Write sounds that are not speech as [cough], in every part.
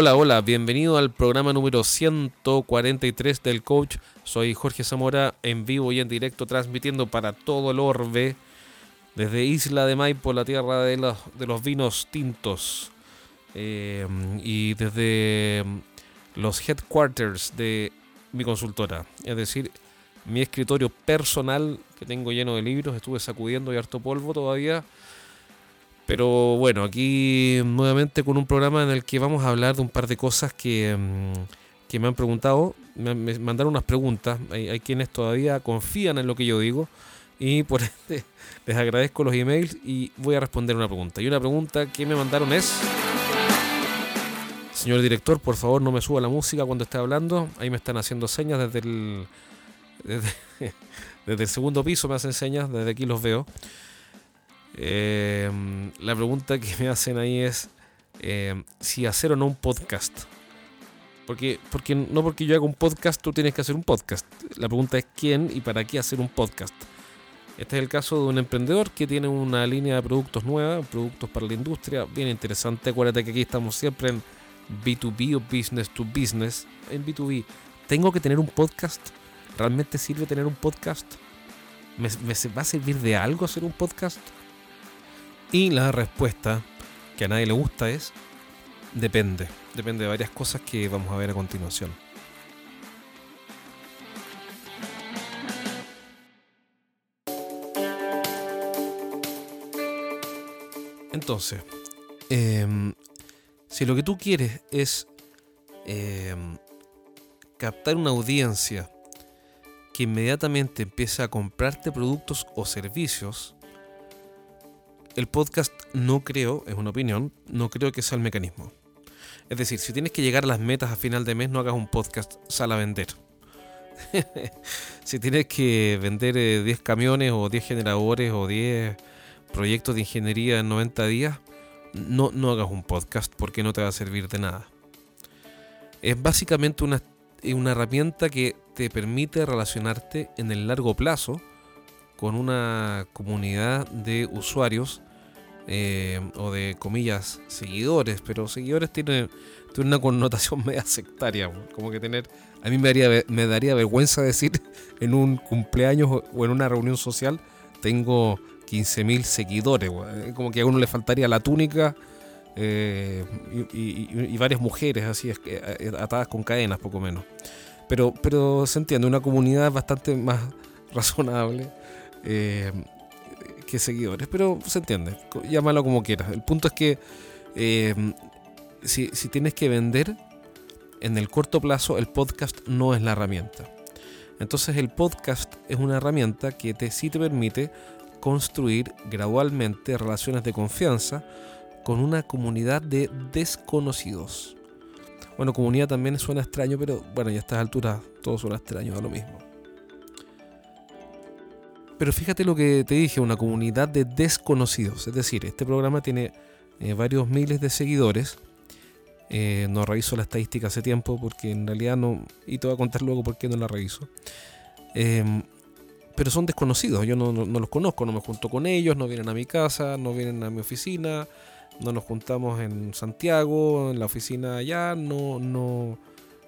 Hola, hola, bienvenido al programa número 143 del coach. Soy Jorge Zamora en vivo y en directo transmitiendo para todo el orbe desde Isla de Maipo, la tierra de los, de los vinos tintos. Eh, y desde los headquarters de mi consultora, es decir, mi escritorio personal que tengo lleno de libros, estuve sacudiendo y harto polvo todavía pero bueno, aquí nuevamente con un programa en el que vamos a hablar de un par de cosas que, mm, me han preguntado. Me, mandaron unas preguntas. Hay, quienes todavía confían en lo que yo digo. Y por [laughs] este les agradezco los emails y voy a responder una pregunta. Y una pregunta que me mandaron es... Señor director, por favor no me suba la música cuando esté hablando. Ahí me están haciendo señas desde el, [laughs] desde, desde el segundo piso, me hacen señas, desde aquí los veo. Eh, la pregunta que me hacen ahí es eh, si hacer o no un podcast. Porque, porque no porque yo haga un podcast, tú tienes que hacer un podcast. La pregunta es quién y para qué hacer un podcast. Este es el caso de un emprendedor que tiene una línea de productos nueva, productos para la industria, bien interesante. Acuérdate que aquí estamos siempre en B2B o business to business. En B2B, ¿tengo que tener un podcast? ¿Realmente sirve tener un podcast? ¿Me, me va a servir de algo hacer un podcast? Y la respuesta que a nadie le gusta es depende. Depende de varias cosas que vamos a ver a continuación. Entonces, em, si lo que tú quieres es em, captar una audiencia que inmediatamente empiece a comprarte productos o servicios, el podcast no creo, es una opinión, no creo que sea el mecanismo. Es decir, si tienes que llegar a las metas a final de mes, no hagas un podcast, sal a vender. [laughs] si tienes que vender 10 eh, camiones o 10 generadores o 10 proyectos de ingeniería en 90 días, no, no hagas un podcast porque no te va a servir de nada. Es básicamente una, una herramienta que te permite relacionarte en el largo plazo con una comunidad de usuarios eh, o de comillas seguidores, pero seguidores tiene, una connotación [laughs] media sectaria, como que tener, a mí me daría, me daría vergüenza decir [laughs] en un cumpleaños o en una reunión social, tengo 15.000 seguidores, como que a uno le faltaría la túnica eh, y, varias mujeres así eh, atadas con cadenas, poco menos. Pero, pero se entiende, una comunidad bastante más [laughs] razonable que seguidores, pero se entiende, llámalo como quieras. El punto es que em, si, tienes que vender en el corto plazo, el podcast no es la herramienta. Entonces el podcast es una herramienta que te, sí te permite construir gradualmente relaciones de confianza con una comunidad de desconocidos. Bueno, comunidad también suena extraño, pero bueno, ya a estas alturas todo suena extraño, a lo mismo. Pero fíjate lo que te dije, una comunidad de desconocidos. Es decir, este programa tiene eh, varios miles de seguidores. Eh, no reviso la estadística hace tiempo porque en realidad no... Y te voy a contar luego por qué no la reviso. Em, pero son desconocidos, yo no, los conozco, no me junto con ellos, no vienen a mi casa, no vienen a mi oficina, no nos juntamos en Santiago, en la oficina allá, no, no,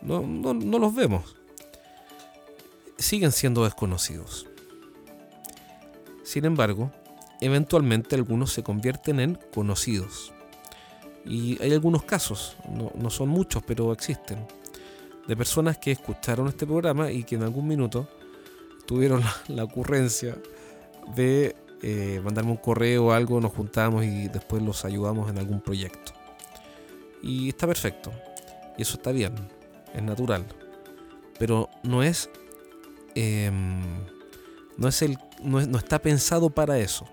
no, no los vemos. Siguen siendo desconocidos. Sin embargo, eventualmente algunos se convierten en conocidos. Y hay algunos casos, no, son muchos, pero existen, de personas que escucharon este programa y que en algún minuto tuvieron la, ocurrencia de eh, mandarme un correo o algo, nos juntamos y después los ayudamos en algún proyecto. Y está perfecto. Y eso está bien. Es natural. Pero no es. Em, no es el no, está pensado para eso.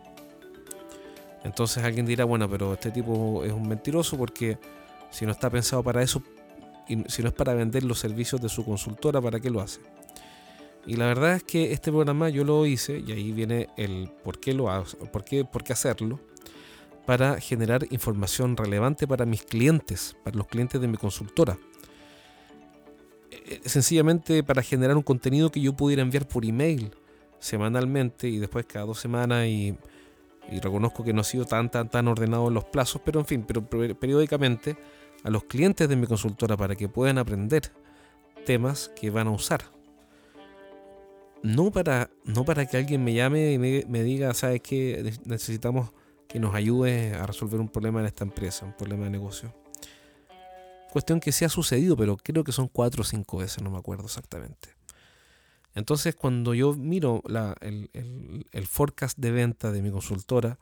Entonces alguien dirá, bueno, pero este tipo es un mentiroso porque si no está pensado para eso, y si no es para vender los servicios de su consultora, ¿para qué lo hace? Y la verdad es que este programa yo lo hice, y ahí viene el por qué lo hago, por qué, por qué hacerlo, para generar información relevante para mis clientes, para los clientes de mi consultora. Eh, sencillamente para generar un contenido que yo pudiera enviar por email semanalmente y después cada dos semanas y, reconozco que no ha sido tan tan tan ordenado en los plazos, pero en fin, pero periódicamente a los clientes de mi consultora para que puedan aprender temas que van a usar. No para, no para que alguien me llame y me, diga, ¿sabes qué? Necesitamos que nos ayude a resolver un problema en esta empresa, un problema de negocio. Cuestión que sí ha sucedido, pero creo que son cuatro o cinco veces, no me acuerdo exactamente. Entonces, cuando yo miro el, forecast de venta de mi consultora,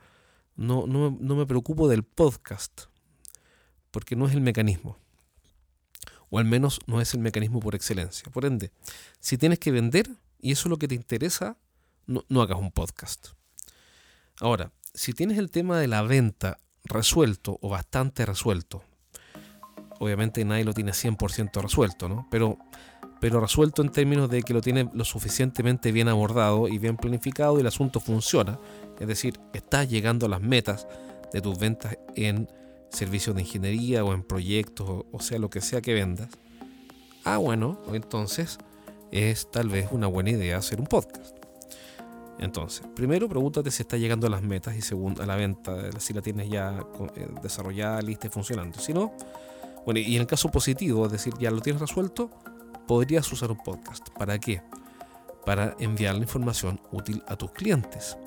no, no, no me preocupo del podcast, porque no es el mecanismo. O al menos no es el mecanismo por excelencia. Por ende, si tienes que vender y eso es lo que te interesa, no, no hagas un podcast. Ahora, si tienes el tema de la venta resuelto o bastante resuelto, obviamente nadie lo tiene 100% resuelto, ¿no? Pero, pero resuelto en términos de que lo tiene lo suficientemente bien abordado y bien planificado y el asunto funciona. Es decir, estás llegando a las metas de tus ventas en servicios de ingeniería o en proyectos o, sea lo que sea que vendas. Ah, bueno, entonces es tal vez una buena idea hacer un podcast. Entonces, primero pregúntate si está llegando a las metas y segundo, a la venta, si la tienes ya eh, desarrollada, lista y funcionando. Si no, bueno, y en el caso positivo, es decir, ya lo tienes resuelto, podrías usar un podcast. ¿Para qué? Para enviar la información útil a tus clientes.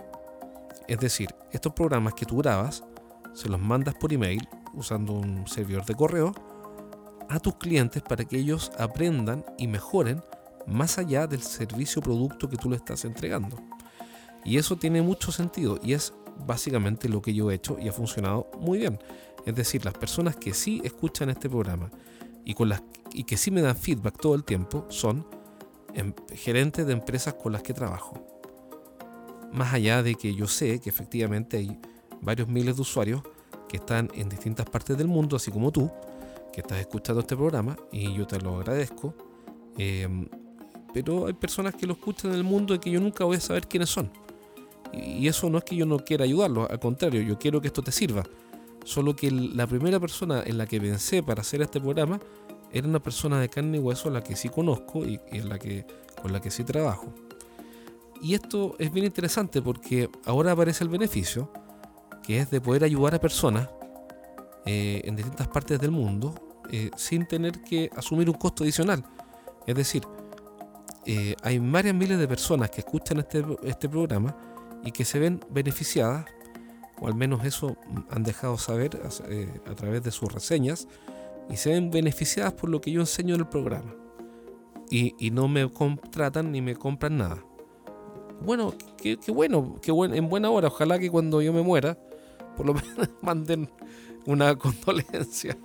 Es decir, estos programas que tú grabas, se los mandas por email usando un servidor de correo a tus clientes para que ellos aprendan y mejoren más allá del servicio o producto que tú le estás entregando. Y eso tiene mucho sentido y es básicamente lo que yo he hecho y ha funcionado muy bien. Es decir, las personas que sí escuchan este programa y, que sí me dan feedback todo el tiempo son em, gerentes de empresas con las que trabajo. Más allá de que yo sé que efectivamente hay varios miles de usuarios que están en distintas partes del mundo, así como tú, que estás escuchando este programa y yo te lo agradezco. Em, pero hay personas que lo escuchan en el mundo y que yo nunca voy a saber quiénes son. Y eso no es que yo no quiera ayudarlos, al contrario, yo quiero que esto te sirva. Solo que la primera persona en la que pensé para hacer este programa era una persona de carne y hueso a la que sí conozco y, en la que, con la que sí trabajo. Y esto es bien interesante porque ahora aparece el beneficio, que es de poder ayudar a personas eh, en distintas partes del mundo eh, sin tener que asumir un costo adicional. Es decir, eh, hay varias miles de personas que escuchan este, este programa y que se ven beneficiadas, o al menos eso han dejado saber eh, a, través de sus reseñas, y se ven beneficiadas por lo que yo enseño en el programa. Y, no me contratan ni me compran nada. Bueno, qué, bueno, qué bueno, en buena hora. Ojalá que cuando yo me muera, por lo [laughs] menos manden una condolencia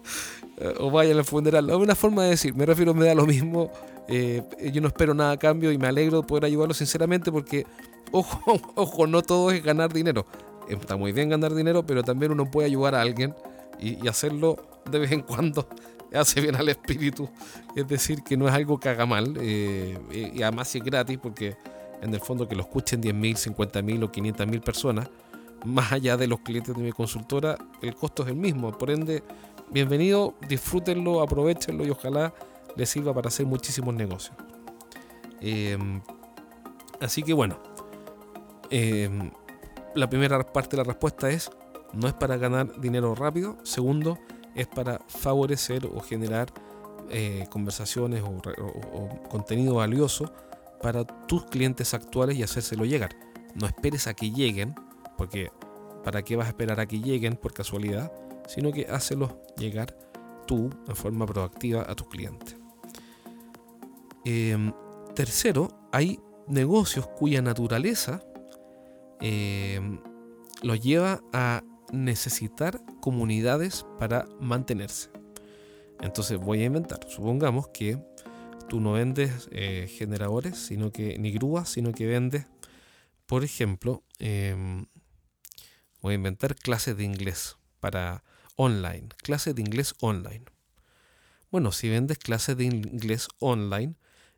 eh, o vayan al funeral. Es una forma de decir, me refiero, me da lo mismo. Eh, yo no espero nada a cambio y me alegro de poder ayudarlo sinceramente porque [laughs] Ojo, ojo, no todo es ganar dinero. Está muy bien ganar dinero, pero también uno puede ayudar a alguien y, hacerlo de vez en cuando [laughs] hace bien al espíritu. Es decir, que no es algo que haga mal. Eh, y además si es gratis, porque en el fondo que lo escuchen 10.000, 50.000 o 500.000 personas, más allá de los clientes de mi consultora, el costo es el mismo. Por ende, bienvenido, disfrútenlo, aprovechenlo y ojalá les sirva para hacer muchísimos negocios. Eh, así que bueno, Em, la primera parte de la respuesta es, no es para ganar dinero rápido. Segundo, es para favorecer o generar eh, conversaciones o, contenido valioso para tus clientes actuales y hacérselo llegar. No esperes a que lleguen, porque ¿para qué vas a esperar a que lleguen por casualidad? Sino que hácelos llegar tú en forma proactiva a tus clientes. Em, tercero, hay negocios cuya naturaleza eh, los lleva a necesitar comunidades para mantenerse. Entonces voy a inventar. Supongamos que tú no vendes eh, generadores, sino que ni grúas, sino que vendes, por ejemplo, em, voy a inventar clases de inglés para online, clases de inglés online. Bueno, si vendes clases de inglés online,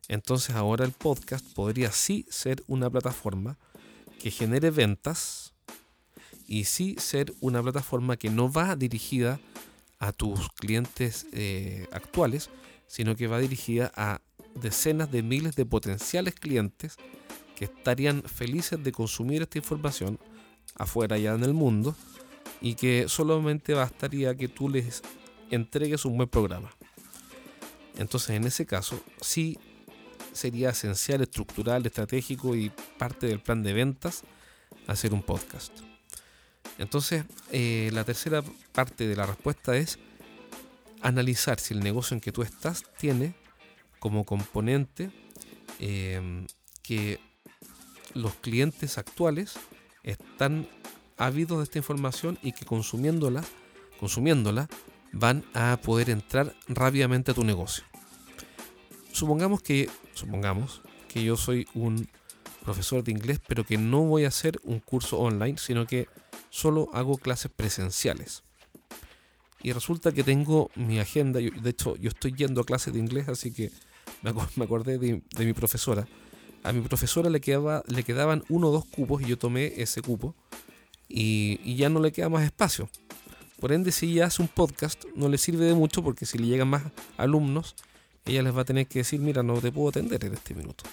entonces ahora el podcast podría sí ser una plataforma que genere ventas y sí ser una plataforma que no va dirigida a tus clientes eh, actuales, sino que va dirigida a decenas de miles de potenciales clientes que estarían felices de consumir esta información afuera ya en el mundo y que solamente bastaría que tú les entregues un buen programa. Entonces, en ese caso, sí sería esencial, estructural, estratégico y parte del plan de ventas hacer un podcast. Entonces, eh, la tercera parte de la respuesta es analizar si el negocio en que tú estás tiene como componente eh, que los clientes actuales están ávidos de esta información y que consumiéndola, consumiéndola van a poder entrar rápidamente a tu negocio. Supongamos que, supongamos que yo soy un profesor de inglés, pero que no voy a hacer un curso online, sino que solo hago clases presenciales. Y resulta que tengo mi agenda, de hecho yo estoy yendo a clases de inglés, así que me acordé de, mi profesora. A mi profesora le, quedaba, le quedaban uno o dos cupos y yo tomé ese cupo y, ya no le queda más espacio. Por ende, si ella hace un podcast, no le sirve de mucho porque si le llegan más alumnos, ella les va a tener que decir, mira, no te puedo atender en este minuto.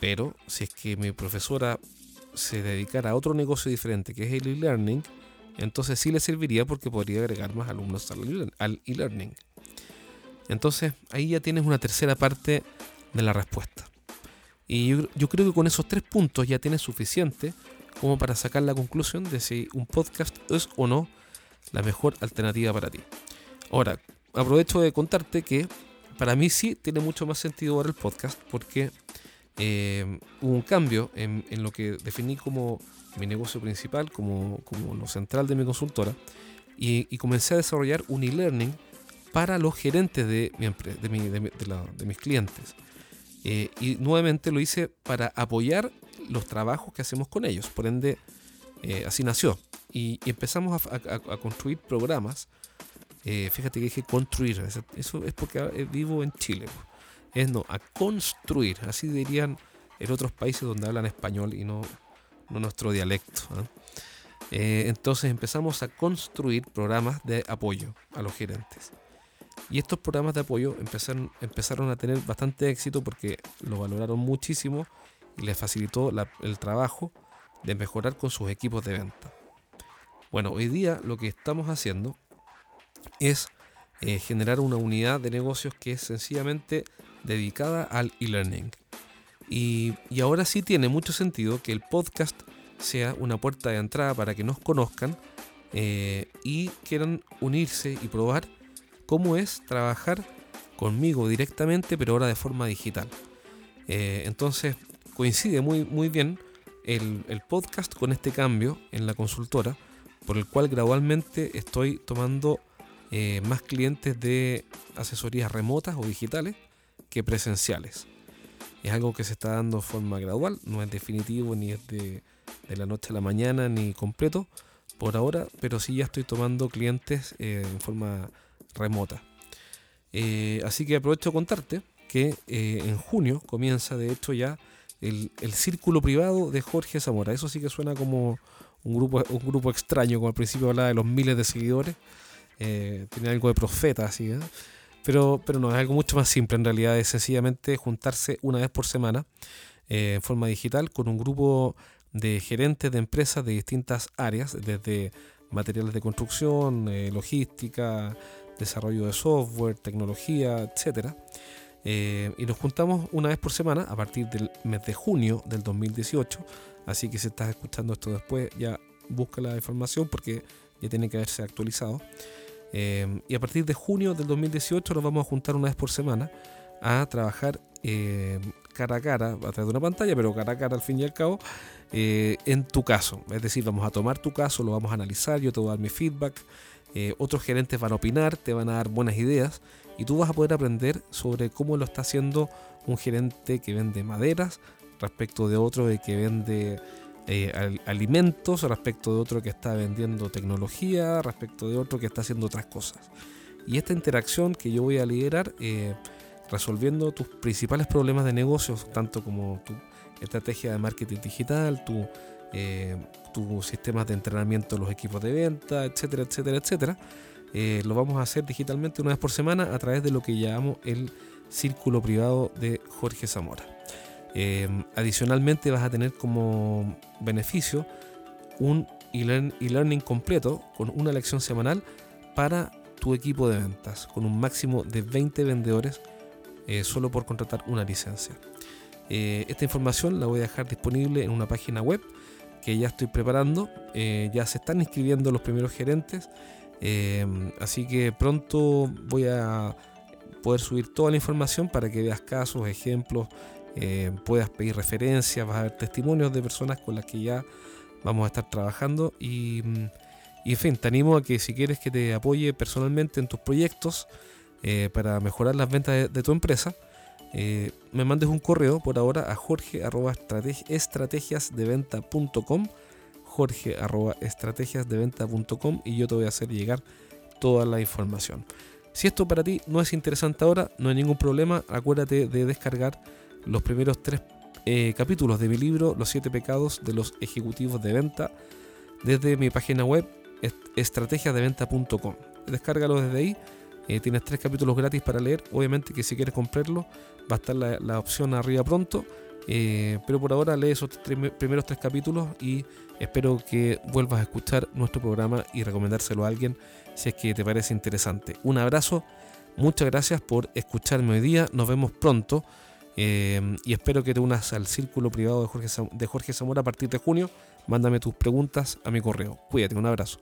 Pero si es que mi profesora se dedicara a otro negocio diferente, que es el e-learning, entonces sí le serviría porque podría agregar más alumnos al e-learning. Entonces ahí ya tienes una tercera parte de la respuesta. Y yo, yo, creo que con esos tres puntos ya tienes suficiente como para sacar la conclusión de si un podcast es o no la mejor alternativa para ti. Ahora, aprovecho de contarte que para mí sí tiene mucho más sentido ahora el podcast porque eh, hubo un cambio en, lo que definí como mi negocio principal, como, como lo central de mi consultora, y, comencé a desarrollar un e-learning para los gerentes de, mi, de, de, mis clientes. Eh, y nuevamente lo hice para apoyar los trabajos que hacemos con ellos. Por ende, eh, así nació. Y, empezamos a, construir programas. Fíjate que dije construir. Eso es porque vivo en Chile es no, a construir, así dirían en otros países donde hablan español y no, nuestro dialecto. ¿ah? Eh, entonces empezamos a construir programas de apoyo a los gerentes. Y estos programas de apoyo empezaron, empezaron a tener bastante éxito porque lo valoraron muchísimo y les facilitó el trabajo de mejorar con sus equipos de venta. Bueno, hoy día lo que estamos haciendo es eh, generar una unidad de negocios que es sencillamente dedicada al e-learning. Y, ahora sí tiene mucho sentido que el podcast sea una puerta de entrada para que nos conozcan eh, y quieran unirse y probar cómo es trabajar conmigo directamente, pero ahora de forma digital. Eh, entonces coincide muy, muy bien el, el, podcast con este cambio en la consultora, por el cual gradualmente estoy tomando eh, más clientes de asesorías remotas o digitales que presenciales. Es algo que se está dando de forma gradual, no es definitivo ni es de, la noche a la mañana ni completo por ahora, pero sí ya estoy tomando clientes eh, en forma remota. Eh, así que aprovecho de contarte que en junio comienza de hecho ya el, círculo privado de Jorge Zamora. Eso sí que suena como un grupo, un grupo extraño, como al principio hablaba de los miles de seguidores. Tiene algo de profeta así, pero, pero no, es algo mucho más simple. En realidad es sencillamente juntarse una vez por semana eh, en forma digital con un grupo de gerentes de empresas de distintas áreas, desde materiales de construcción, eh, logística, desarrollo de software, tecnología, etc. Eh, y nos juntamos una vez por semana a partir del mes de junio del 2018. Así que si estás escuchando esto después, ya busca la información porque ya tiene que haberse actualizado. Em, y a partir de junio del 2018 nos vamos a juntar una vez por semana a trabajar em, cara a cara, a través de una pantalla, pero cara a cara al fin y al cabo, eh, en tu caso. Es decir, vamos a tomar tu caso, lo vamos a analizar, yo te voy a dar mi feedback, eh, otros gerentes van a opinar, te van a dar buenas ideas y tú vas a poder aprender sobre cómo lo está haciendo un gerente que vende maderas respecto de otro que vende eh, alimentos, respecto de otro que está vendiendo tecnología, respecto de otro que está haciendo otras cosas. Y esta interacción que yo voy a liderar, eh, resolviendo tus principales problemas de negocios, tanto como tu estrategia de marketing digital, tu, eh, tus sistemas de entrenamiento los equipos de venta, etcétera, etcétera, etcétera, lo vamos a hacer digitalmente una vez por semana a través de lo que llamamos el círculo privado de Jorge Zamora. Eh, adicionalmente vas a tener como beneficio un e-learning completo con una lección semanal para tu equipo de ventas con un máximo de 20 vendedores eh, solo por contratar una licencia. Eh, esta información la voy a dejar disponible en una página web que ya estoy preparando. ya se están inscribiendo los primeros gerentes. así que pronto voy a poder subir toda la información para que veas casos, ejemplos, puedas pedir referencias, vas a ver testimonios de personas con las que ya vamos a estar trabajando y mm, en fin, te animo a que si quieres que te apoye personalmente en tus proyectos eh, para mejorar las ventas de, tu empresa, eh, me mandes un correo por ahora a jorge.estrategiasdeventa.com jorge.estrategiasdeventa.com y yo te voy a hacer llegar toda la información. Si esto para ti no es interesante ahora, no hay ningún problema, acuérdate de descargar los primeros tres eh, capítulos de mi libro Los siete pecados de los ejecutivos de venta desde mi página web estrategiasdeventa.com. Descárgalo desde ahí. Eh, tienes tres capítulos gratis para leer. Obviamente que si quieres comprarlo va a estar la, opción arriba pronto. Eh, pero por ahora lee esos primeros tres capítulos y espero que vuelvas a escuchar nuestro programa y recomendárselo a alguien si es que te parece interesante. Un abrazo, muchas gracias por escucharme hoy día, nos vemos pronto eh, y espero que te unas al círculo privado de Jorge, de Jorge Zamora a partir de junio. Mándame tus preguntas a mi correo. Cuídate, un abrazo.